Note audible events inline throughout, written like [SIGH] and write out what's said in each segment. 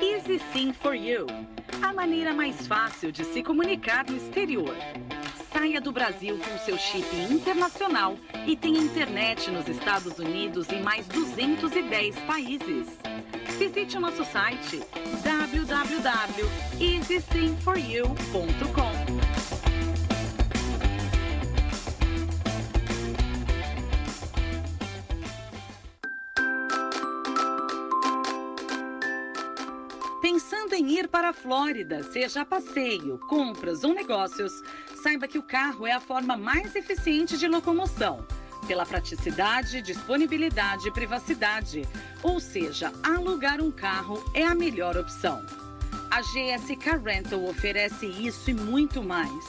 Easy Sim for You a maneira mais fácil de se comunicar no exterior. Saia do Brasil com seu chip internacional e tenha internet nos Estados Unidos e mais 210 países. Visite o nosso site www.easysimforyou.com. Em ir para a Flórida, seja a passeio, compras ou negócios, saiba que o carro é a forma mais eficiente de locomoção. Pela praticidade, disponibilidade e privacidade. Ou seja, alugar um carro é a melhor opção. A GSK Rental oferece isso e muito mais.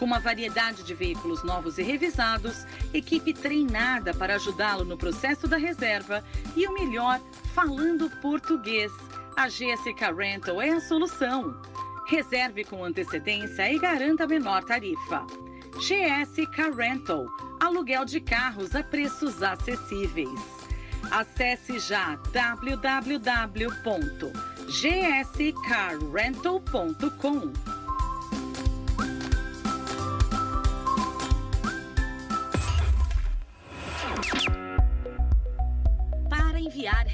Com uma variedade de veículos novos e revisados, equipe treinada para ajudá-lo no processo da reserva e o melhor, falando português a GSK Rental é a solução. Reserve com antecedência e garanta a menor tarifa. GSK Rental, aluguel de carros a preços acessíveis. Acesse já www.gskrental.com.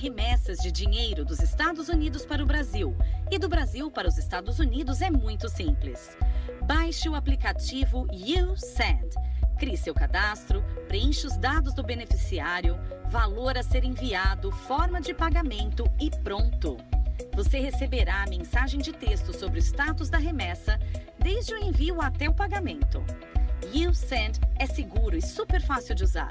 remessas de dinheiro dos Estados Unidos para o Brasil e do Brasil para os Estados Unidos é muito simples. Baixe o aplicativo YouSend. Crie seu cadastro, preencha os dados do beneficiário, valor a ser enviado, forma de pagamento e pronto. Você receberá a mensagem de texto sobre o status da remessa, desde o envio até o pagamento. YouSend é seguro e super fácil de usar.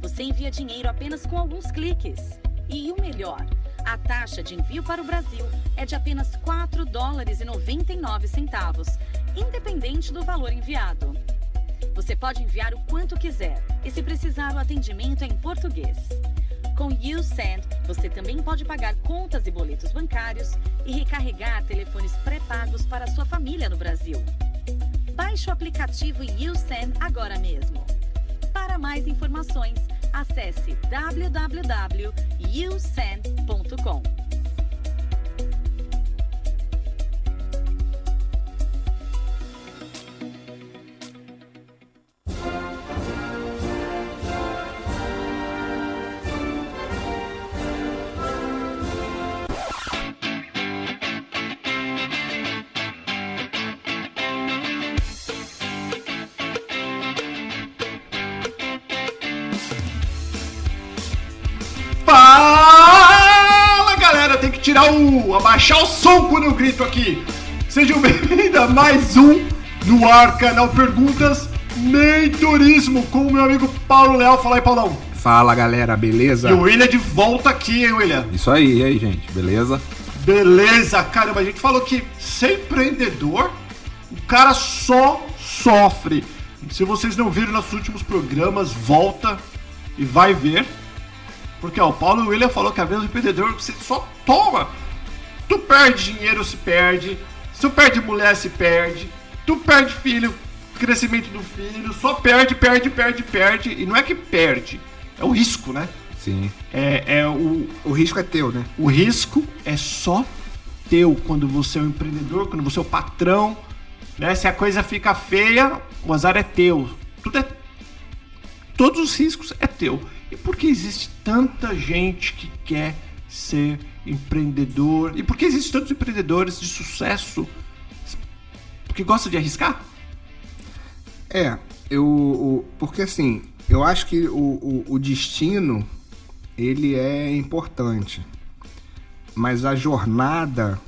Você envia dinheiro apenas com alguns cliques. E o melhor, a taxa de envio para o Brasil é de apenas 4 dólares e 99 centavos, independente do valor enviado. Você pode enviar o quanto quiser e se precisar o atendimento é em português. Com YouSend, você também pode pagar contas e boletos bancários e recarregar telefones pré-pagos para sua família no Brasil. Baixe o aplicativo YouSend agora mesmo. Para mais informações, acesse www.usend.com. tirar o. abaixar o som quando eu grito aqui. Sejam [LAUGHS] bem-vindos a mais um no ar, canal Perguntas Mentorismo com o meu amigo Paulo Leal. Fala aí, Paulão. Fala galera, beleza? E o William de volta aqui, hein, William? Isso aí, e aí, gente, beleza? Beleza, caramba, a gente falou que ser empreendedor, o cara só sofre. Se vocês não viram nos últimos programas, volta e vai ver. Porque ó, o Paulo William falou que a vez do empreendedor você só toma. Tu perde dinheiro, se perde. Se tu perde mulher, se perde. Tu perde filho, crescimento do filho. Só perde, perde, perde, perde. E não é que perde, é o risco, né? Sim. É, é o, o risco é teu, né? O risco é só teu quando você é um empreendedor, quando você é o patrão. Né? Se a coisa fica feia, o azar é teu. Tudo é. Todos os riscos é teu. E por que existe tanta gente que quer ser empreendedor? E por que existem tantos empreendedores de sucesso? Porque gosta de arriscar? É, eu. porque assim, eu acho que o, o, o destino ele é importante. Mas a jornada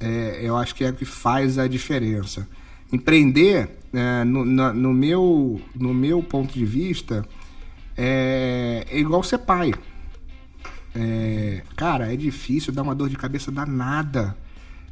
é, eu acho que é o que faz a diferença. Empreender, é, no, no, no, meu, no meu ponto de vista, é, é igual ser pai. É, cara, é difícil, dá uma dor de cabeça danada.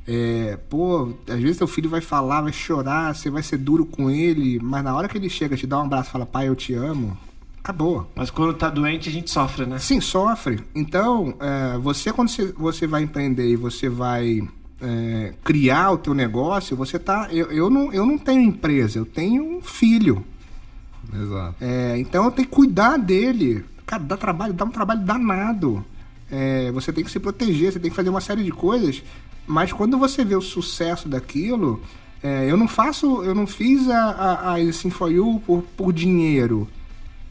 É, pô, às vezes teu filho vai falar, vai chorar, você vai ser duro com ele, mas na hora que ele chega, te dá um abraço e fala, pai, eu te amo, acabou. Mas quando tá doente, a gente sofre, né? Sim, sofre. Então, é, você, quando você, você vai empreender e você vai é, criar o teu negócio, você tá. Eu, eu, não, eu não tenho empresa, eu tenho um filho. Exato. É, então tenho que cuidar dele. Cara, dá trabalho, dá um trabalho danado. é, você tem que se proteger, você tem que fazer uma série de coisas. Mas quando você vê o sucesso daquilo, é, eu não faço, eu não fiz a, a, a For You por, por dinheiro.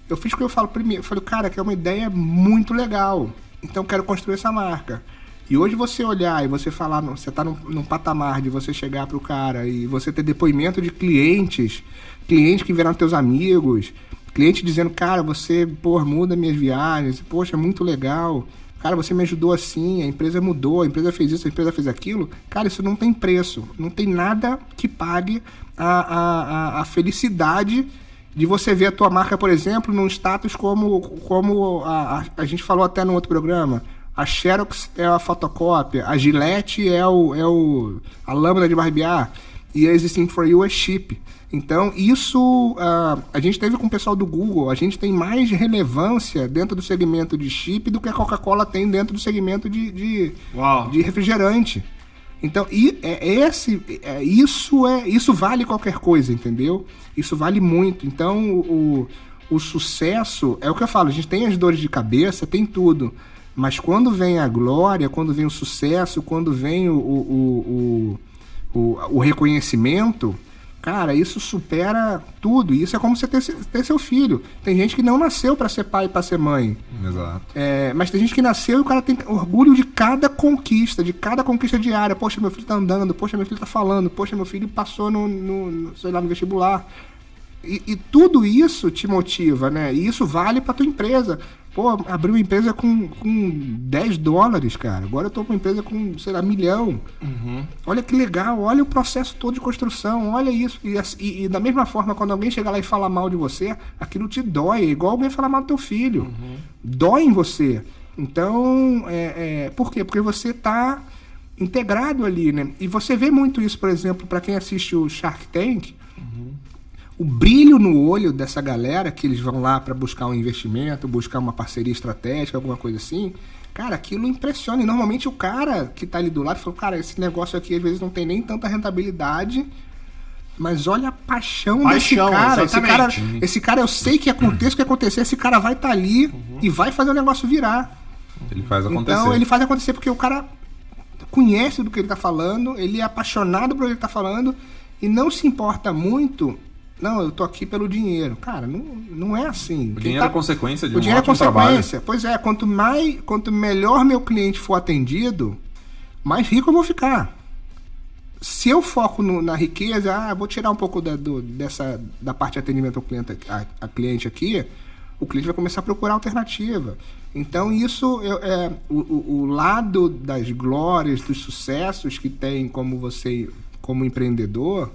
Eu fiz o que eu falo primeiro. Eu falei, cara, que é uma ideia muito legal. Então eu quero construir essa marca. E hoje você olhar e você falar, você está num, num, patamar de você chegar para o cara e você ter depoimento de clientes, clientes que vieram teus amigos, cliente dizendo, cara, você, pô, muda minhas viagens, poxa, é muito legal. Cara, você me ajudou assim, a empresa mudou, a empresa fez isso, a empresa fez aquilo. Cara, isso não tem preço. Não tem nada que pague a, a, a felicidade de você ver a tua marca, por exemplo, num status como, como a, a, a gente falou até no outro programa. A Xerox é a fotocópia, a Gillette é, o, é o, a lâmina de barbear e a Existing for You é chip. Então, isso uh, a gente teve com o pessoal do Google, a gente tem mais relevância dentro do segmento de chip do que a Coca-Cola tem dentro do segmento de, de, de refrigerante. Então, e, é, esse, é, isso é isso vale qualquer coisa, entendeu? Isso vale muito. Então, o, o sucesso, é o que eu falo, a gente tem as dores de cabeça, tem tudo. Mas quando vem a glória, quando vem o sucesso, quando vem o, o, o, o, o reconhecimento, Cara, isso supera tudo. Isso é como você ter, ter seu filho. Tem gente que não nasceu para ser pai e para ser mãe. Exato. É, mas tem gente que nasceu e o cara tem orgulho de cada conquista, de cada conquista diária. Poxa, meu filho tá andando, poxa, meu filho tá falando, poxa, meu filho passou no, no, no sei lá, no vestibular. E, e, tudo isso te motiva, né? E isso vale para tua empresa. Pô, abri uma empresa com, com 10 dólares, cara. Agora eu tô com uma empresa com, sei lá, milhão. Uhum. Olha que legal, olha o processo todo de construção, olha isso. E, e, e, da mesma forma, quando alguém chega lá e fala mal de você, aquilo te dói. É igual alguém falar mal do teu filho. Uhum. Dói em você. Então, é, é, por quê? Porque você tá integrado ali, né? E você vê muito isso, por exemplo, para quem assiste o Shark Tank. Uhum o brilho no olho dessa galera que eles vão lá para buscar um investimento, buscar uma parceria estratégica, alguma coisa assim, cara, aquilo impressiona. E normalmente o cara que tá ali do lado falou, cara, esse negócio aqui às vezes não tem nem tanta rentabilidade. Mas olha a paixão, paixão desse cara. Esse cara. Esse cara, eu sei que aconteça o que acontecer, esse cara vai estar tá ali uhum. e vai fazer o negócio virar. Ele faz acontecer. Então ele faz acontecer porque o cara conhece do que ele está falando, ele é apaixonado por ele está falando e não se importa muito não, eu tô aqui pelo dinheiro. Cara, não, não é assim. O dinheiro tá... é consequência de o um dinheiro é consequência. Trabalho. Pois é, quanto mais, quanto melhor meu cliente for atendido, mais rico eu vou ficar. Se eu foco no, na riqueza, ah, vou tirar um pouco da, do, dessa, da parte de atendimento ao cliente, a, a, cliente aqui, o cliente vai começar a procurar alternativa. Então, isso é, é o, o, o lado das glórias, dos sucessos que tem como você, como empreendedor,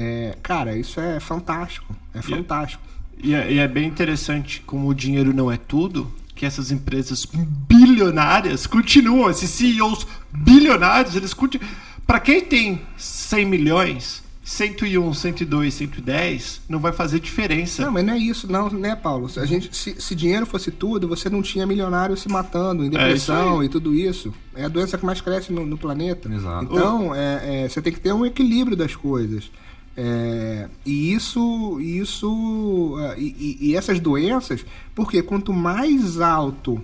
é, cara, isso é fantástico. É fantástico. E é, e é bem interessante como o dinheiro não é tudo, que essas empresas bilionárias continuam, esses CEOs bilionários, eles continuam. Para quem tem 100 milhões, 101, 102, 110, não vai fazer diferença. Não, mas não é isso, não, né, Paulo? A gente, se, se dinheiro fosse tudo, você não tinha milionário se matando em é depressão é e tudo isso. É a doença que mais cresce no, no planeta. Exato. Então, é, é, você tem que ter um equilíbrio das coisas. É, e isso, isso é, e, e, essas doenças, porque quanto mais alto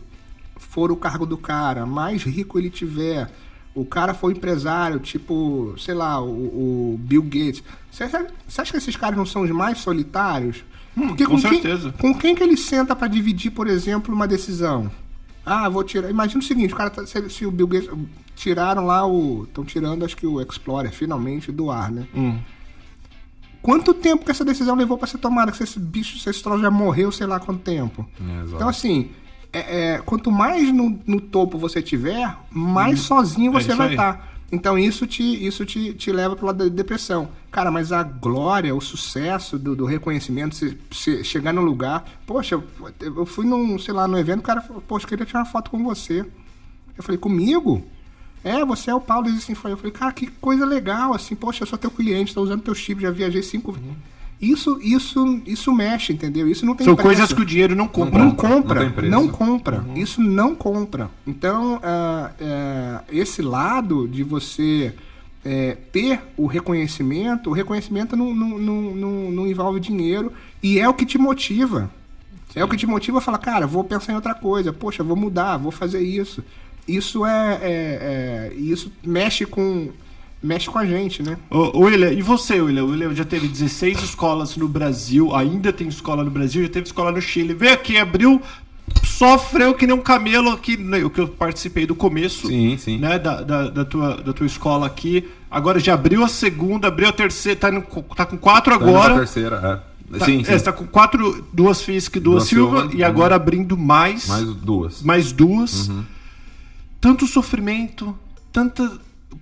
for o cargo do cara, mais rico ele tiver, o cara for empresário, tipo, sei lá, o, o Bill Gates, você acha, você acha, que esses caras não são os mais solitários? Hum, porque com, com certeza. Quem, com quem que ele senta para dividir, por exemplo, uma decisão? Ah, vou tirar. Imagina o seguinte, o cara tá, se, se, o Bill Gates tiraram lá o, estão tirando acho que o Explorer finalmente do ar, né? Hum. Quanto tempo que essa decisão levou para ser tomada? Que esse bicho, esse troço já morreu, sei lá quanto tempo. É, então, assim, é, é, quanto mais no, no, topo você tiver, mais hum, sozinho você é vai estar. Tá. Então isso te, isso te, te leva pro lado da depressão. Cara, mas a glória, o sucesso do, do reconhecimento, se, se chegar no lugar. Poxa, eu fui num, sei lá, num evento, o cara falou, poxa, eu queria tirar uma foto com você. Eu falei, comigo? É, você é o Paulo do Existing Eu falei, cara, que coisa legal, assim, poxa, eu sou teu cliente, estou usando teu chip, já viajei cinco vezes. Uhum. Isso, isso, isso mexe, entendeu? Isso não tem São preço. coisas que o dinheiro não compra. Não compra, não, não compra. Uhum. Isso não compra. Então, uh, uh, esse lado de você uh, ter o reconhecimento, o reconhecimento não, não, não, não, não envolve dinheiro e é o que te motiva. É o que te motiva a falar, cara, vou pensar em outra coisa, poxa, vou mudar, vou fazer isso. Isso é, é, é isso mexe com mexe com a gente, né? Ô, William, e você, William? O William já teve 16 escolas no Brasil, ainda tem escola no Brasil, já teve escola no Chile. Veio aqui, abriu, sofreu que nem um camelo aqui, né, o que eu participei do começo. Sim, sim. Né, da, da, da tua, da tua escola aqui. Agora já abriu a segunda, abriu a terceira, tá, no, tá com quatro Tá agora. terceira, é. Tá, sim, é, sim. você tá com quatro, duas FISC, duas, Duas Silva, Silva, e agora abrindo mais, Mais duas. mais duas. Uhum. Tanto sofrimento, tanta.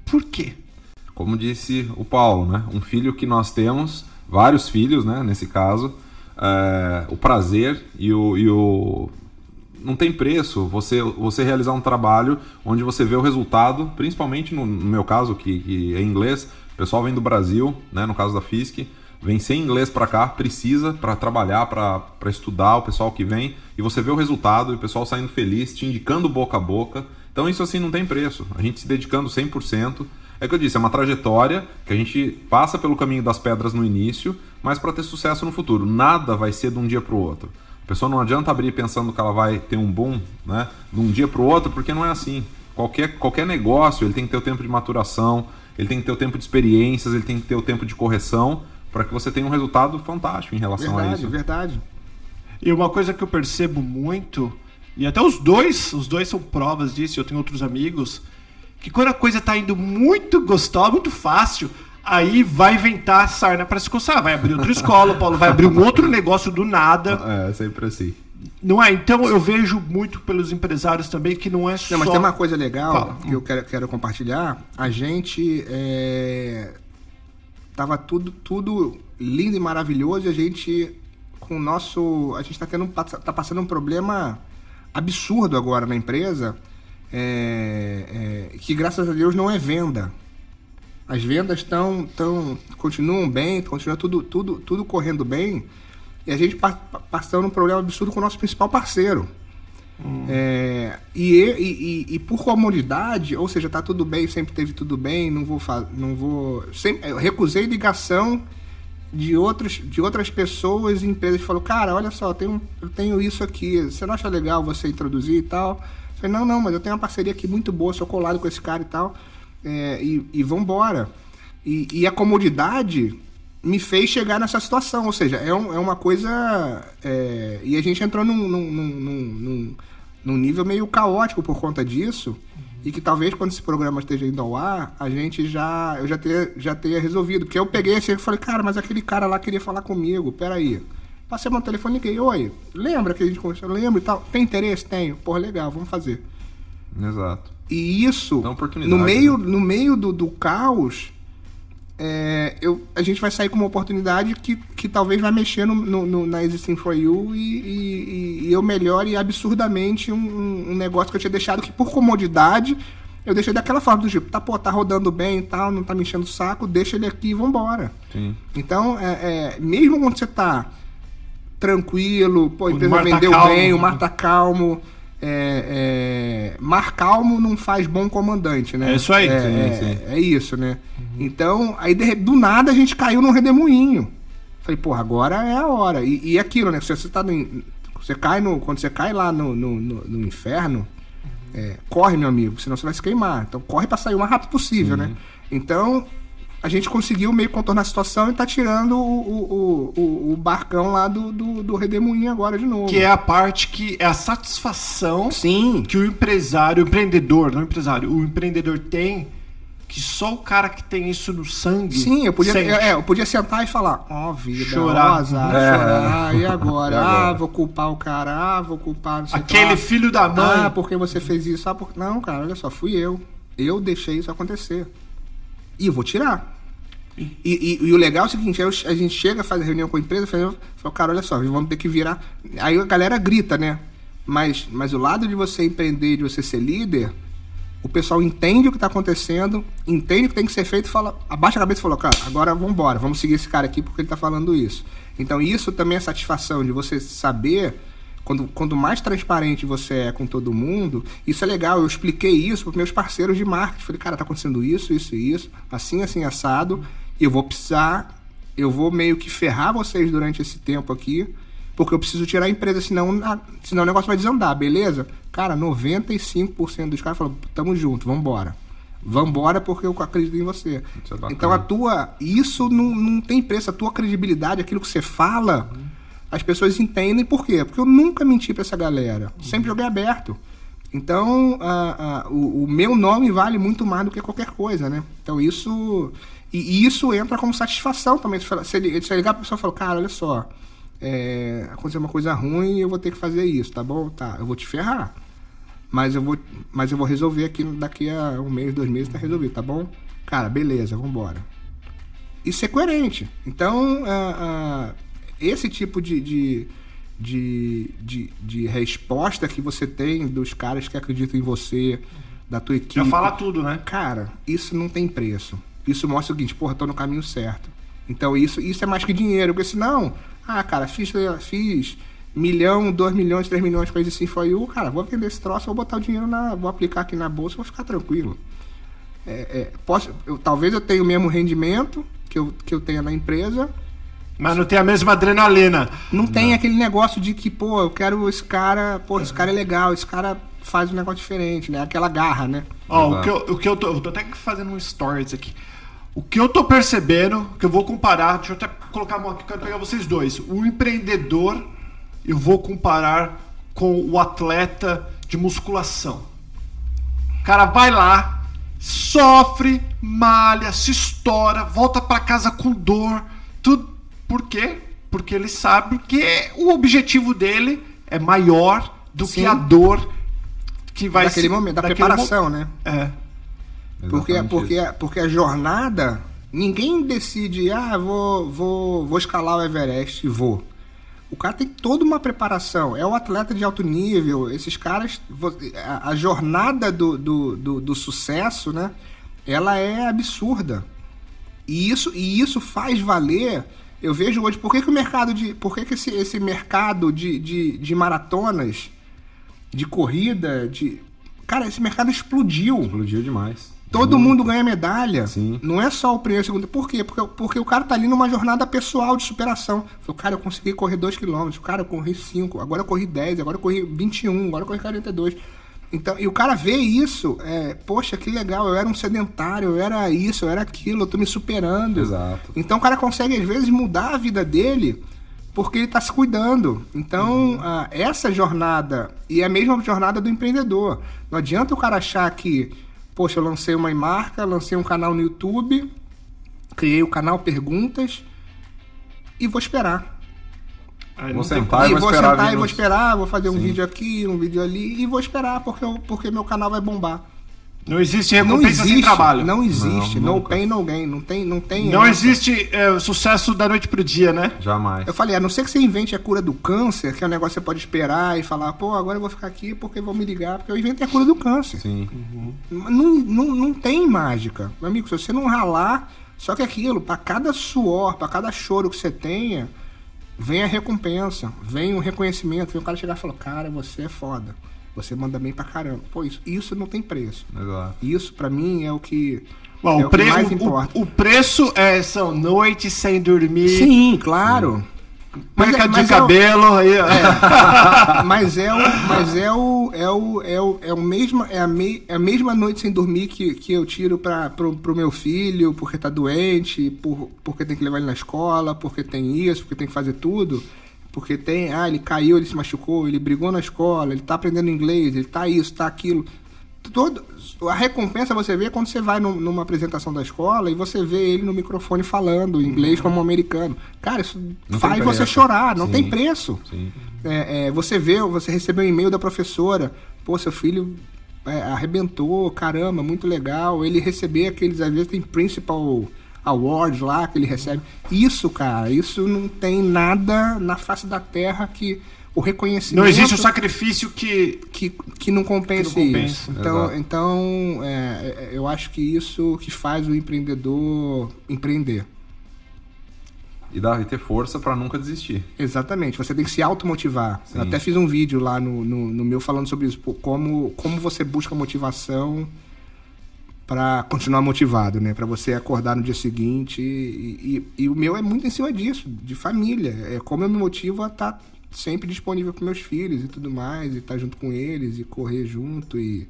Por quê? Como disse o Paulo, né? Um filho que nós temos, vários filhos, né? Nesse caso, é, o prazer e o, e o não tem preço você você realizar um trabalho onde você vê o resultado, principalmente no, no meu caso que, que é inglês, o pessoal vem do Brasil, né? No caso da FISC, vem sem inglês para cá, precisa para trabalhar, para estudar, o pessoal que vem e você vê o resultado e o pessoal saindo feliz, te indicando boca a boca. Então isso assim não tem preço. A gente se dedicando 100%. É que eu disse, é uma trajetória que a gente passa pelo caminho das pedras no início, mas para ter sucesso no futuro. Nada vai ser de um dia para o outro. A pessoa não adianta abrir pensando que ela vai ter um boom, né, de um dia para o outro, porque não é assim. Qualquer, qualquer negócio, ele tem que ter o tempo de maturação, ele tem que ter o tempo de experiências, ele tem que ter o tempo de correção, para que você tenha um resultado fantástico em relação a Verdade, isso. verdade. E uma coisa que eu percebo muito, e até os dois, os dois são provas disso, eu tenho outros amigos, que quando a coisa tá indo muito gostosa, muito fácil, aí vai inventar sarna para se coçar, vai abrir outra escola, o Paulo vai abrir um outro negócio do nada. É, sempre assim. Não é? Então eu vejo muito pelos empresários também que não é só. Não, mas tem uma coisa legal Fala. que eu quero, quero compartilhar. A gente é, tava tudo, tudo lindo e maravilhoso e a gente com o nosso. A gente tá, tendo, tá passando um problema absurdo agora na empresa. é, é, que graças a Deus não é venda. As vendas estão tão, continuam bem, continua tudo, tudo, tudo correndo bem. E a gente pa- pa- passando um problema absurdo com o nosso principal parceiro. É, e, e, e- e por comodidade, ou seja, tá tudo bem, sempre teve tudo bem, não vou fa- não vou, sempre, recusei ligação de outros de outras pessoas e empresas que falou, cara, olha só, eu tenho, eu tenho isso aqui, você não acha legal você introduzir e tal? Eu falei, não, não, mas eu tenho uma parceria aqui muito boa, sou colado com esse cara e tal, é, e, e vambora. E, e a comodidade me fez chegar nessa situação, ou seja, é, um- é uma coisa. é, e a gente entrou num, num, num- num- num nível meio caótico por conta disso. E que talvez quando esse programa esteja indo ao ar, a gente já. Eu já tenha, já tenha resolvido. Porque eu peguei assim e falei, cara, mas aquele cara lá queria falar comigo, peraí. Passei meu telefone e liguei, oi, lembra que a gente conversou? Lembro e tal. Tem interesse? Tenho. Porra, legal, vamos fazer. Exato. E isso, no meio, né? no meio do, do caos, é, eu, a gente vai sair com uma oportunidade que, que talvez vai mexer no, no- no- na Existing For You e, e- e eu melhore absurdamente um, um- negócio que eu tinha deixado que por comodidade eu deixei daquela forma do tipo, tá, pô, tá rodando bem e tal, não tá me enchendo o saco, deixa ele aqui e vambora. Sim. Então, é, é, mesmo quando você tá tranquilo, pô, a empresa tá vendeu calmo. bem, o mar tá calmo. É, é, mar calmo não faz bom comandante, né? É isso aí. É, Sim, é- sim. é isso, né? Então, aí de- do nada a gente caiu num redemoinho. Falei, porra, agora é a hora. E, e aquilo, né? Se você tá no, você cai no, quando você cai lá no, no, no- no inferno, é, corre, meu amigo, senão você vai se queimar. Então corre pra sair o mais rápido possível, né? Então a gente conseguiu meio contornar a situação e tá tirando o, o, o, o barcão lá do, do, do redemoinho agora de novo. Que é a parte que é a satisfação Sim. que o empresário, o empreendedor, não o empresário, o empreendedor tem, que só o cara que tem isso no sangue. Sim, eu podia, sente. é, eu podia sentar e falar, ó, vida, Chorar. ó, azar, É. chorar, e [LAUGHS] agora? Agora? Ah, vou culpar o cara, ah, vou culpar não sei Aquele lá. filho da mãe. Ah, porque você fez isso? Ah, por... Não, cara, olha só, fui eu. Eu deixei isso acontecer. E eu vou tirar. E, e- e o legal é o seguinte, a gente chega, faz a reunião com a empresa, fala, cara, olha só, vamos ter que virar. Aí a galera grita, né? Mas, mas o lado de você empreender, de você ser líder, o pessoal entende o que está acontecendo, entende o que tem que ser feito, fala, abaixa a cabeça e fala, cara, agora vamos embora, vamos seguir esse cara aqui porque ele está falando isso. Então isso também é satisfação de você saber, quando, quando mais transparente você é com todo mundo, isso é legal. Eu expliquei isso para meus parceiros de marketing. Falei, cara, tá acontecendo isso, isso e isso, assim, assim, assado, e eu vou precisar, eu vou meio que ferrar vocês durante esse tempo aqui, Porque eu preciso tirar a empresa, senão, senão o negócio vai desandar, beleza? Cara, 95% dos caras falam, tamo junto, vambora. Vambora porque eu acredito em você. É então a tua. Isso não, não tem preço, a tua credibilidade, aquilo que você fala. As pessoas entendem por quê? Porque eu nunca menti para essa galera. Sempre joguei aberto. Então, a, a, o, o, meu nome vale muito mais do que qualquer coisa, né? Então, isso. E, isso entra como satisfação também. Se ele, se ligar a pessoa e falar, cara, olha só, é, aconteceu uma coisa ruim eu vou ter que fazer isso, tá bom? Tá, eu vou te ferrar. Mas eu vou, mas eu vou resolver aqui daqui a um mês, dois meses, tá resolvido, tá bom? Cara, beleza, vambora. Isso é coerente. Então, uh, uh, esse tipo de, de, de, de, de resposta que você tem dos caras que acreditam em você, da tua equipe. Já fala tudo, né? Cara, isso não tem preço. Isso mostra o seguinte, porra, tô no caminho certo. Então isso, isso é mais que dinheiro, porque senão, ah, cara, fiz, fiz milhão, dois milhões, três milhões, coisa assim, foi o cara, vou vender esse troço, vou botar o dinheiro na. vou aplicar aqui na bolsa, vou ficar tranquilo. É, é, posso, eu, talvez eu tenha o mesmo rendimento que eu, que eu tenha na empresa. Mas não tem a mesma adrenalina. Não, não. tem aquele negócio de que, pô, eu quero esse cara, pô, esse cara é legal, esse cara faz um negócio diferente, né? Aquela garra, né? Ó, oh, o que, eu, o que eu tô. Eu tô até fazendo um stories aqui. O que eu tô percebendo, que eu vou comparar, deixa eu até colocar a mão aqui, eu quero pegar vocês dois. O empreendedor eu vou comparar com o atleta de musculação. O cara vai lá, sofre, malha, se estoura, volta para casa com dor, tudo. Por quê? Porque ele sabe que o objetivo dele é maior do Sim. que a dor que vai daquele se, momento, da preparação, mo né? É. Porque, porque, porque a jornada, ninguém decide, ah, vou, vou, vou escalar o Everest e vou. O cara tem toda uma preparação. É um atleta de alto nível. Esses caras. A, jornada do, do, do, do sucesso, né? Ela é absurda. E isso, e isso faz valer. Eu vejo hoje por que, que o mercado de. Por que, que esse, esse mercado de, de, de maratonas, de corrida, de. Cara, esse mercado explodiu. Explodiu demais. Todo Muito. mundo ganha medalha. Sim. Não é só o primeiro e o segundo. Por quê? Porque, porque o cara tá ali numa jornada pessoal de superação. Falei, cara, eu consegui correr 2km. Cara, eu corri 5. Agora eu corri 10. Agora eu corri 21. Agora eu corri 42. Então, e o cara vê isso, é, poxa, que legal, eu era um sedentário, eu era isso, eu era aquilo, eu tô me superando. Exato. Então o cara consegue, às vezes, mudar a vida dele porque ele está se cuidando. Então, uhum. essa jornada, e é a mesma jornada do empreendedor. Não adianta o cara achar que Poxa, eu lancei uma marca, lancei um canal no YouTube, criei o canal Perguntas e vou esperar. Vou sentar e, vou, vou esperar. Sentar e vou esperar, vou fazer um Sim. vídeo aqui, um vídeo ali e vou esperar porque, eu, porque meu canal vai bombar. Não existe recompensa não existe, sem trabalho. Não existe. Não, no pain, no gain. Não tem. Não, tem não existe é, sucesso da noite pro dia, né? Jamais. Eu falei, a não ser que você invente a cura do câncer, que é um negócio que você pode esperar e falar, pô, agora eu vou ficar aqui porque vão me ligar, porque eu inventei a cura do câncer. Sim. Uhum. Não, não, não tem mágica. Meu amigo, se você não ralar, só que aquilo, para cada suor, para cada choro que você tenha, vem a recompensa, vem o reconhecimento, vem o cara chegar e falar, cara, você é foda. Você manda bem pra caramba. Pô, isso, isso não tem preço. Exato. Isso, para mim, é o que. Bom, é o, pre... mais importa. O, o preço é, são noites sem dormir. Sim, claro. Mas, é, de cabelo. É o, é, [LAUGHS] mas é o, mas é o, é o, é o, é o mesmo, é a, me, é a mesma noite sem dormir que, que eu tiro para pro, pro meu filho porque tá doente, por, porque tem que levar ele na escola, porque tem isso, porque tem que fazer tudo. Porque tem, ah, ele caiu, ele se machucou, ele brigou na escola, ele tá aprendendo inglês, ele tá isso, tá aquilo. Todo, a recompensa você vê quando você vai numa apresentação da escola e você vê ele no microfone falando inglês como americano. Cara, isso não faz você chorar, não Sim. tem preço. É, é, você vê, você recebeu um e-mail da professora, pô, seu filho é, arrebentou, caramba, muito legal. Ele receber aqueles, às vezes tem principal awards lá que ele recebe. Isso, cara, isso não tem nada na face da terra que o reconhecimento. Não existe o sacrifício que. Que, que não compensa, isso. Então, então é, é, eu acho que isso que faz o empreendedor empreender. E, dar, e ter força para nunca desistir. Exatamente, você tem que se automotivar. Eu até fiz um vídeo lá no, no, no meu falando sobre isso, como, como você busca motivação para continuar motivado, né? Para você acordar no dia seguinte. E, e, e, o meu é muito em cima disso, de família. É como eu me motivo a estar tá sempre disponível para meus filhos e tudo mais, e estar tá junto com eles, e correr junto, e,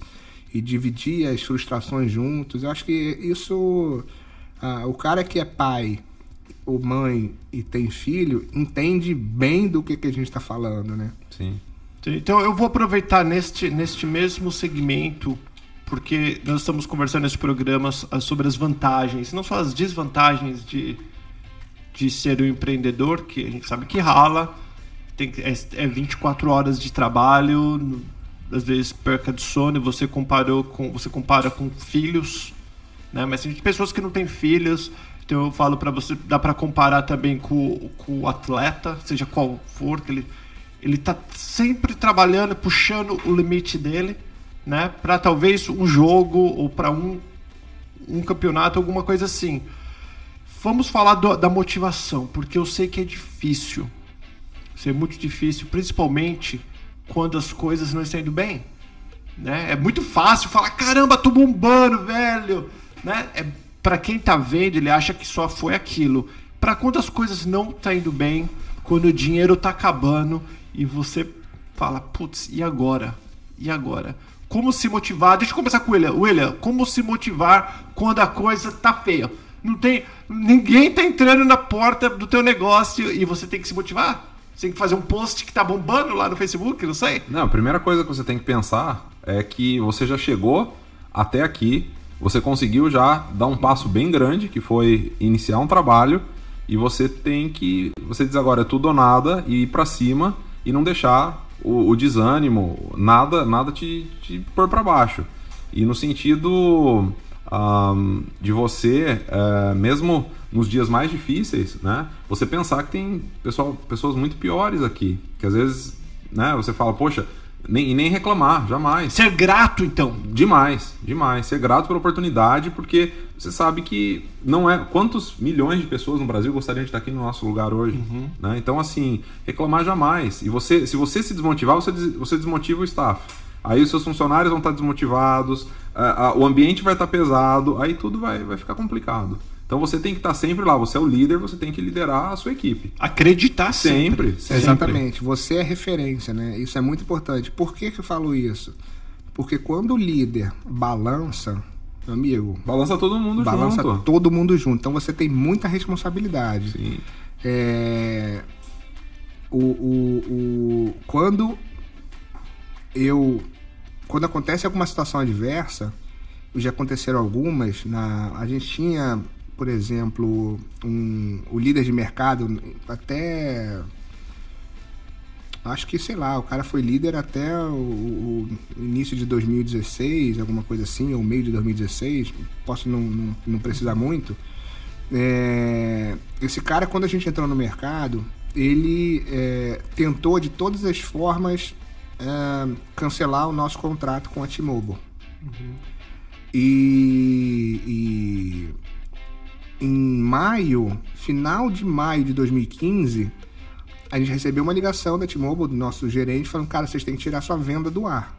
e dividir as frustrações juntos. Eu acho que isso. Ah, o cara que é pai ou mãe e tem filho entende bem do que, que a gente está falando, né? Sim. Então eu vou aproveitar neste, neste mesmo segmento, porque nós estamos conversando nesse programa sobre as vantagens, não só as desvantagens de, de ser um empreendedor, que a gente sabe que rala, tem, é, é 24 horas de trabalho, às vezes perca de sono, você comparou com você compara com filhos, né? Mas tem pessoas que não têm filhos, então eu falo para você, dá para comparar também com, com o atleta, seja qual for, que ele ele tá sempre trabalhando, puxando o limite dele, né, para talvez um jogo ou para um um campeonato, alguma coisa assim. Vamos falar do, da motivação, porque eu sei que é difícil. É muito difícil, principalmente quando as coisas não estão indo bem. Né? É muito fácil falar, caramba, tô bombando, velho. Né? É, para quem tá vendo, ele acha que só foi aquilo. Para quando as coisas não estão tá indo bem, quando o dinheiro tá acabando e você fala, putz, e agora? E agora? Como se motivar? Deixa eu começar com o William. William, como se motivar quando a coisa tá feia? Não tem. Ninguém tá entrando na porta do teu negócio e você tem que se motivar? Você tem que fazer um post que tá bombando lá no Facebook, não sei? Não, a primeira coisa que você tem que pensar é que você já chegou até aqui, você conseguiu já dar um passo bem grande, que foi iniciar um trabalho, e você tem que. Você diz agora é tudo ou nada e ir para cima e não deixar o, o, desânimo, nada, nada te, te pôr para baixo. E no sentido um, de você, uh, mesmo nos dias mais difíceis, né? Você pensar que tem pessoal, pessoas muito piores aqui, que às vezes, né? Você fala, poxa, nem, e nem reclamar, jamais. Ser grato, então. Demais, demais. Ser grato pela oportunidade, porque você sabe que não é. Quantos milhões de pessoas no Brasil gostariam de estar aqui no nosso lugar hoje? Uhum. Né? Então, assim, reclamar jamais. E você, se você se desmotivar, você, des, você desmotiva o staff. Aí os seus funcionários vão estar desmotivados, a, a, o ambiente vai estar pesado, aí tudo vai, vai ficar complicado. Então você tem que estar sempre lá, você é o líder, você tem que liderar a sua equipe. Acreditar sempre. sempre. sempre. Exatamente, você é referência, né? Isso é muito importante. Por que, que eu falo isso? Porque quando o líder balança, meu amigo. Balança todo mundo balança junto. Balança todo mundo junto. Então você tem muita responsabilidade. Sim. É... O, o, o... Quando eu. Quando acontece alguma situação adversa, já aconteceram algumas, na, a gente tinha por exemplo, um, o líder de mercado, até. Acho que, sei lá, o cara foi líder até o, o início de 2016, alguma coisa assim, ou meio de 2016, posso não, não, não precisar muito. É, esse cara, quando a gente entrou no mercado, ele é, tentou de todas as formas é, cancelar o nosso contrato com a T-Mobile. Uhum. E, e, em maio, final de maio de 2015, a gente recebeu uma ligação da T-Mobile, do nosso gerente, falando: cara, vocês têm que tirar sua venda do ar.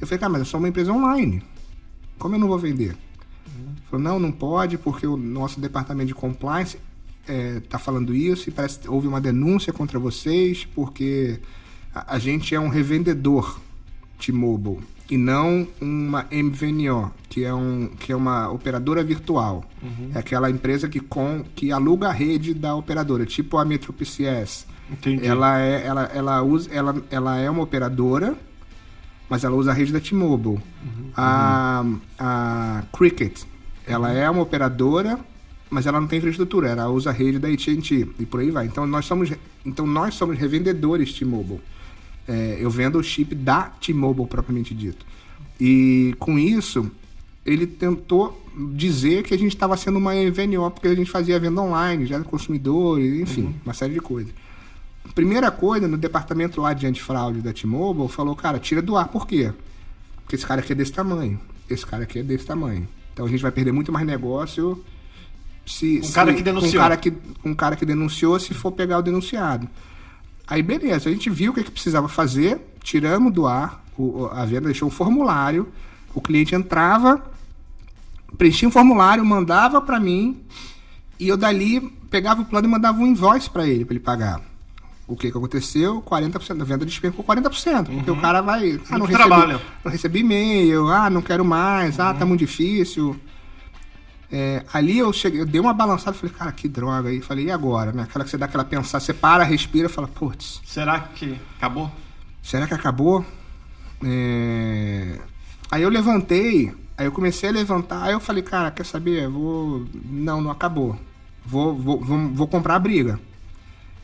Eu falei: cara, mas eu sou uma empresa online. Como eu não vou vender? Uhum. Falou: não, não pode, porque o nosso departamento de compliance está é, falando isso e parece que houve uma denúncia contra vocês, porque a, gente é um revendedor T-Mobile e não uma MVNO, que é, um, que é uma operadora virtual. Uhum. É aquela empresa que, com, que aluga a rede da operadora, tipo a Metro PCS. Entendi. Ela é, ela, ela, usa, ela, ela é uma operadora, mas ela usa a rede da T-Mobile. Uhum. A, a Cricket, ela é uma operadora, mas ela não tem infraestrutura, ela usa a rede da AT&T e por aí vai. Então nós somos, então nós somos revendedores T-Mobile. É, eu vendo o chip da T-Mobile propriamente dito. E com isso, ele tentou dizer que a gente estava sendo uma EVNO porque a gente fazia venda online, já consumidores, enfim, uhum. uma série de coisas. Primeira coisa, no departamento lá de antifraude da T-Mobile, falou, cara, tira do ar. Por quê? Porque esse cara aqui é desse tamanho. Esse cara aqui é desse tamanho. Então a gente vai perder muito mais negócio se. Um cara que denunciou. Com um cara que, um cara que denunciou se for pegar o denunciado. Aí beleza, a gente viu o que, que precisava fazer, tiramos do ar o, a venda, deixou um formulário, o cliente entrava, preenchia um formulário, mandava para mim e eu dali pegava o plano e mandava um invoice para ele, para ele pagar. O que, que aconteceu? 40% da venda despencou 40%. Porque o cara vai. Ah, não recebi, não recebi e-mail, ah, não quero mais, ah, tá muito difícil. É, ali eu cheguei, eu dei uma balançada e falei, cara, que droga. aí falei, e agora? Né? Aquela que você dá aquela pensar, você para, respira e fala, putz, Será que acabou? será que acabou? É, Aí eu levantei, aí eu comecei a levantar, aí eu falei, cara, quer saber? Vou. Não, não acabou. Vou, vou, vou, vou comprar a briga.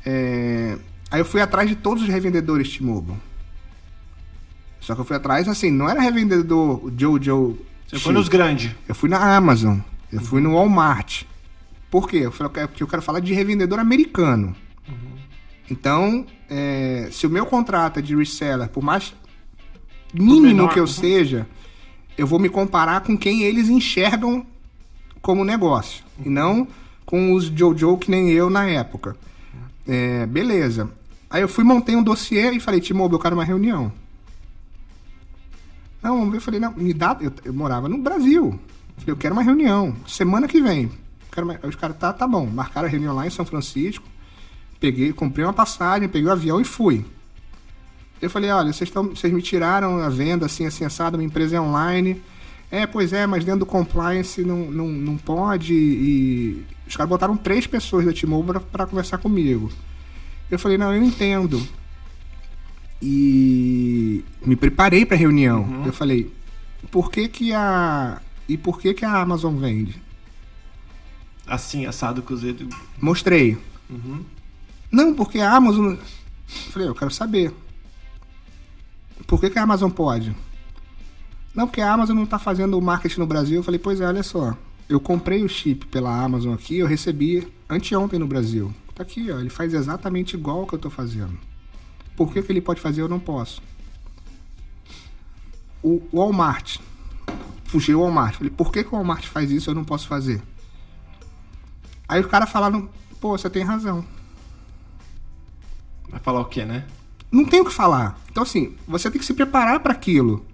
É, Aí eu fui atrás de todos os revendedores T-Mobile. Só que eu fui atrás, assim, não era revendedor Jojo. Você foi nos grandes. Eu fui na Amazon, eu fui no Walmart. Por quê? Eu falei, quero- porque eu quero falar de revendedor americano. Então, é, se o meu contrato é de reseller, por mais mínimo menor, que eu uhum. seja, eu vou me comparar com quem eles enxergam como negócio. E não com os Jojo que nem eu na época. É, beleza. Aí eu fui, montei um dossiê e falei, Timobo, eu quero uma reunião. Não, eu falei, não, me dá. Eu, eu morava no Brasil. Falei, eu quero uma reunião. Semana que vem. Quero uma- Aí os caras, tá, tá bom. Marcaram a reunião lá em São Francisco. Peguei, comprei uma passagem, peguei o avião e fui. Eu falei, olha, vocês, tão, vocês me tiraram a venda assim, assim, assada, minha empresa é online. É, pois é, mas dentro do compliance não, não, não pode. E os caras botaram três pessoas da T-Mobile para conversar comigo. Eu falei, não, eu entendo. E me preparei para a reunião. Eu falei, por que que a e por que que a Amazon vende? Assim, assado, cozido. Mostrei. Não, porque a Amazon. Falei, eu quero saber. Por que, que a Amazon pode? Não, porque a Amazon não está fazendo o marketing no Brasil. Eu falei, pois é, olha só. Eu comprei o chip pela Amazon aqui, eu recebi anteontem no Brasil. Tá aqui, ó. Ele faz exatamente igual ao que eu tô fazendo. Por que, que ele pode fazer eu não posso? O Walmart. Puxei o Walmart. Falei, por que, que o Walmart faz isso eu não posso fazer? Aí os caras falaram, pô, você tem razão. Vai falar o quê, né? Não tem o que falar. Então, assim, você tem que se preparar para aquilo.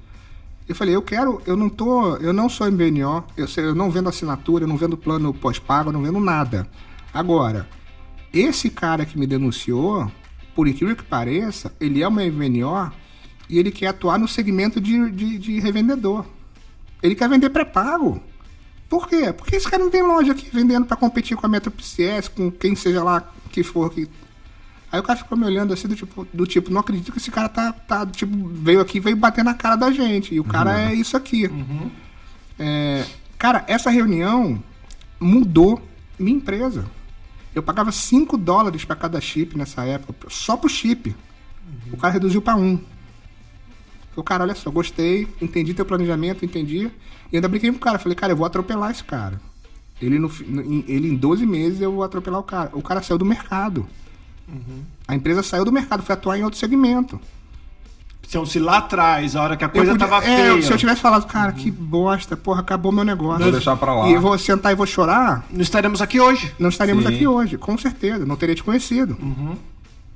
Eu falei, eu quero, eu não tô, eu não sou MBNO, eu, sei- eu não vendo assinatura, eu não vendo plano pós-pago, eu não vendo nada. Agora, esse cara que me denunciou, por incrível que pareça, ele é uma MBNO e ele quer atuar no segmento de, de, de revendedor. Ele quer vender pré-pago. Por quê? Porque esse cara não tem loja aqui vendendo para competir com a Metro PCS, com quem seja lá que for que Aí o cara ficou me olhando assim, do tipo, do tipo, não acredito que esse cara tá, tá tipo, veio aqui e veio bater na cara da gente. E o cara é isso aqui. É, cara, essa reunião mudou minha empresa. Eu pagava 5 dólares para cada chip nessa época, só pro chip. O cara reduziu para um. Falei, cara, olha só, gostei, entendi teu planejamento, entendi. E ainda brinquei com o cara, falei, cara, eu vou atropelar esse cara. Ele, no, ele em 12 meses eu vou atropelar o cara. O cara saiu do mercado. A empresa saiu do mercado, foi atuar em outro segmento. Então, se lá atrás, a hora que a Eu coisa podia- tava é, feia, Se eu tivesse falado, cara, que bosta, porra, acabou meu negócio. Vou deixar pra lá. E eu vou sentar e vou chorar, não estaremos aqui hoje. não estaríamos Sim. aqui hoje, com certeza. Não teria te conhecido.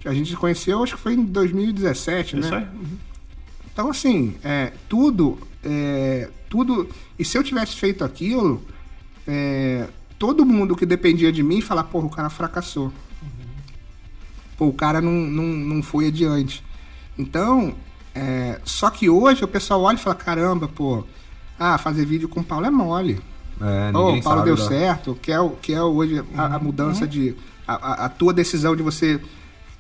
A gente se conheceu, acho que foi em 2017, Isso né? aí. Então, assim, é, tudo, é, tudo. E se eu tivesse feito aquilo, é, todo mundo que dependia de mim falar, porra, o cara fracassou. Pô, o cara não, não, não foi adiante. Então, é, só que hoje o pessoal olha e fala, caramba, pô, ah, fazer vídeo com o Paulo é mole. É, ninguém o Paulo deu da- certo, que é, o- que é hoje a, a mudança de. A- a tua decisão de você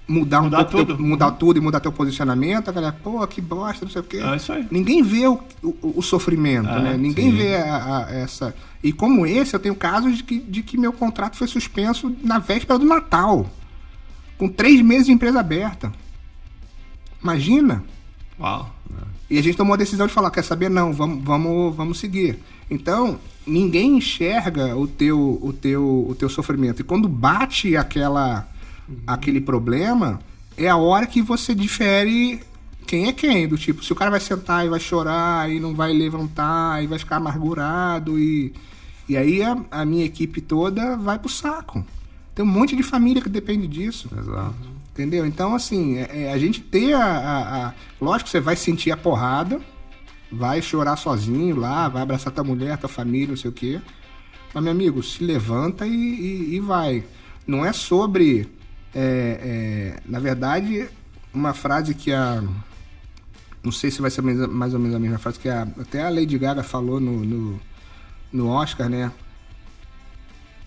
mudar um Mudar pouco teu- tudo. mudar Uhum. tudo e mudar teu posicionamento, a galera, pô, que bosta, não sei o quê. É isso aí. Ninguém vê o, o, o sofrimento, É, né? Ninguém sim. vê a- a- essa. E como esse, eu tenho casos de que, de que meu contrato foi suspenso na véspera do Natal. Com três meses de empresa aberta. Imagina. Uau. E a gente tomou a decisão de falar, quer saber? Não, vamos, vamos, vamos seguir. Então, ninguém enxerga o teu, o teu, o teu sofrimento. E quando bate aquela, aquele problema, é a hora que você difere quem é quem. Do tipo, se o cara vai sentar e vai chorar e não vai levantar e vai ficar amargurado e, e aí a, a minha equipe toda vai pro saco. Tem um monte de família que depende disso. Exato. Entendeu? Então, assim, é, é, a gente ter a, a, a- Lógico que você vai sentir a porrada, vai chorar sozinho lá, vai abraçar tua mulher, tua família, não sei o quê. Mas, meu amigo, se levanta e, e- e vai. Não é sobre É, é, na verdade, uma frase que a. Não sei se vai ser mais ou menos a mesma frase que a, até a Lady Gaga falou no, no, no Oscar, né?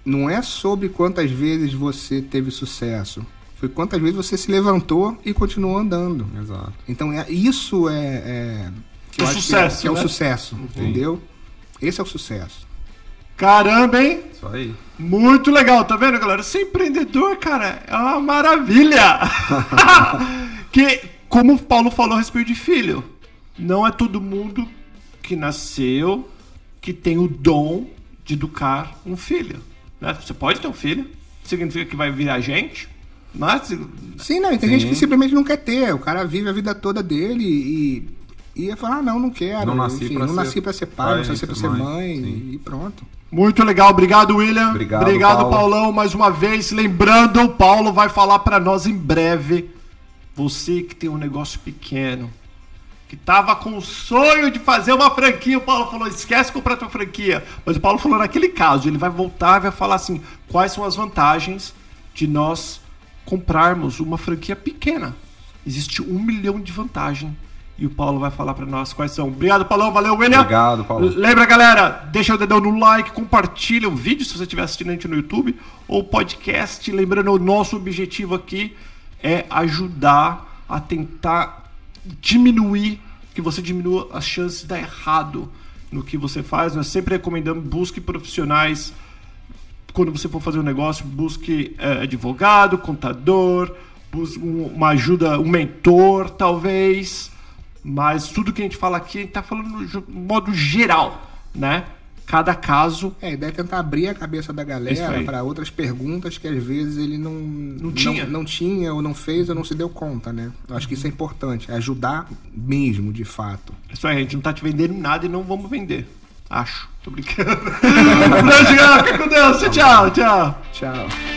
Não é sobre quantas vezes você teve sucesso, foi quantas vezes você se levantou e continuou andando. Exato. Então é, isso é, é que o sucesso, que é, que é né? o sucesso, entendeu? Esse é o sucesso. Caramba, hein? Isso aí. Muito legal, tá vendo, galera? Ser empreendedor, cara, é uma maravilha. [LAUGHS] que, como o Paulo falou a respeito de filho, não é todo mundo que nasceu que tem o dom de educar um filho. Né? Você pode ter um filho, significa que vai virar gente, mas... Sim, não, e tem Sim. gente que simplesmente não quer ter. O cara vive a vida toda dele e ia falar, ah, não, não quero. Não nasci Enfim, não ser nasci pra ser pai, pai não nasci pra ser mãe, mãe e pronto. Muito legal, obrigado William. Obrigado, obrigado Paulo. Paulão, mais uma vez. Lembrando, o Paulo vai falar para nós em breve. Você que tem um negócio pequeno, que tava com o sonho de fazer uma franquia, o Paulo falou: esquece comprar tua franquia. Mas o Paulo falou naquele caso, ele vai voltar e vai falar assim: quais são as vantagens de nós comprarmos uma franquia pequena? Existe um milhão de vantagens e o Paulo vai falar para nós quais são. Obrigado, Paulão. Valeu, William. Obrigado, Paulo. Lembra, galera, deixa o dedão no like, compartilha o vídeo se você estiver assistindo a gente no YouTube ou podcast. Lembrando, o nosso objetivo aqui é ajudar a tentar diminuir, que você diminua as chances de dar errado no que você faz. Nós sempre recomendamos, busque profissionais. Quando você for fazer um negócio, busque é, advogado, contador, busque uma ajuda, um mentor, talvez mas tudo que a gente fala aqui, a gente tá falando no modo geral, né? Cada caso. É, a ideia é tentar abrir a cabeça da galera para outras perguntas que às vezes ele não, não tinha. Não, não, tinha, ou não fez, ou não se deu conta, né? Eu acho que isso é importante, é ajudar mesmo, de fato. Isso aí, a gente não tá te vendendo nada e não vamos vender. Acho. Tô brincando. [LAUGHS] Fica com Deus. Tchau, tchau. Tchau.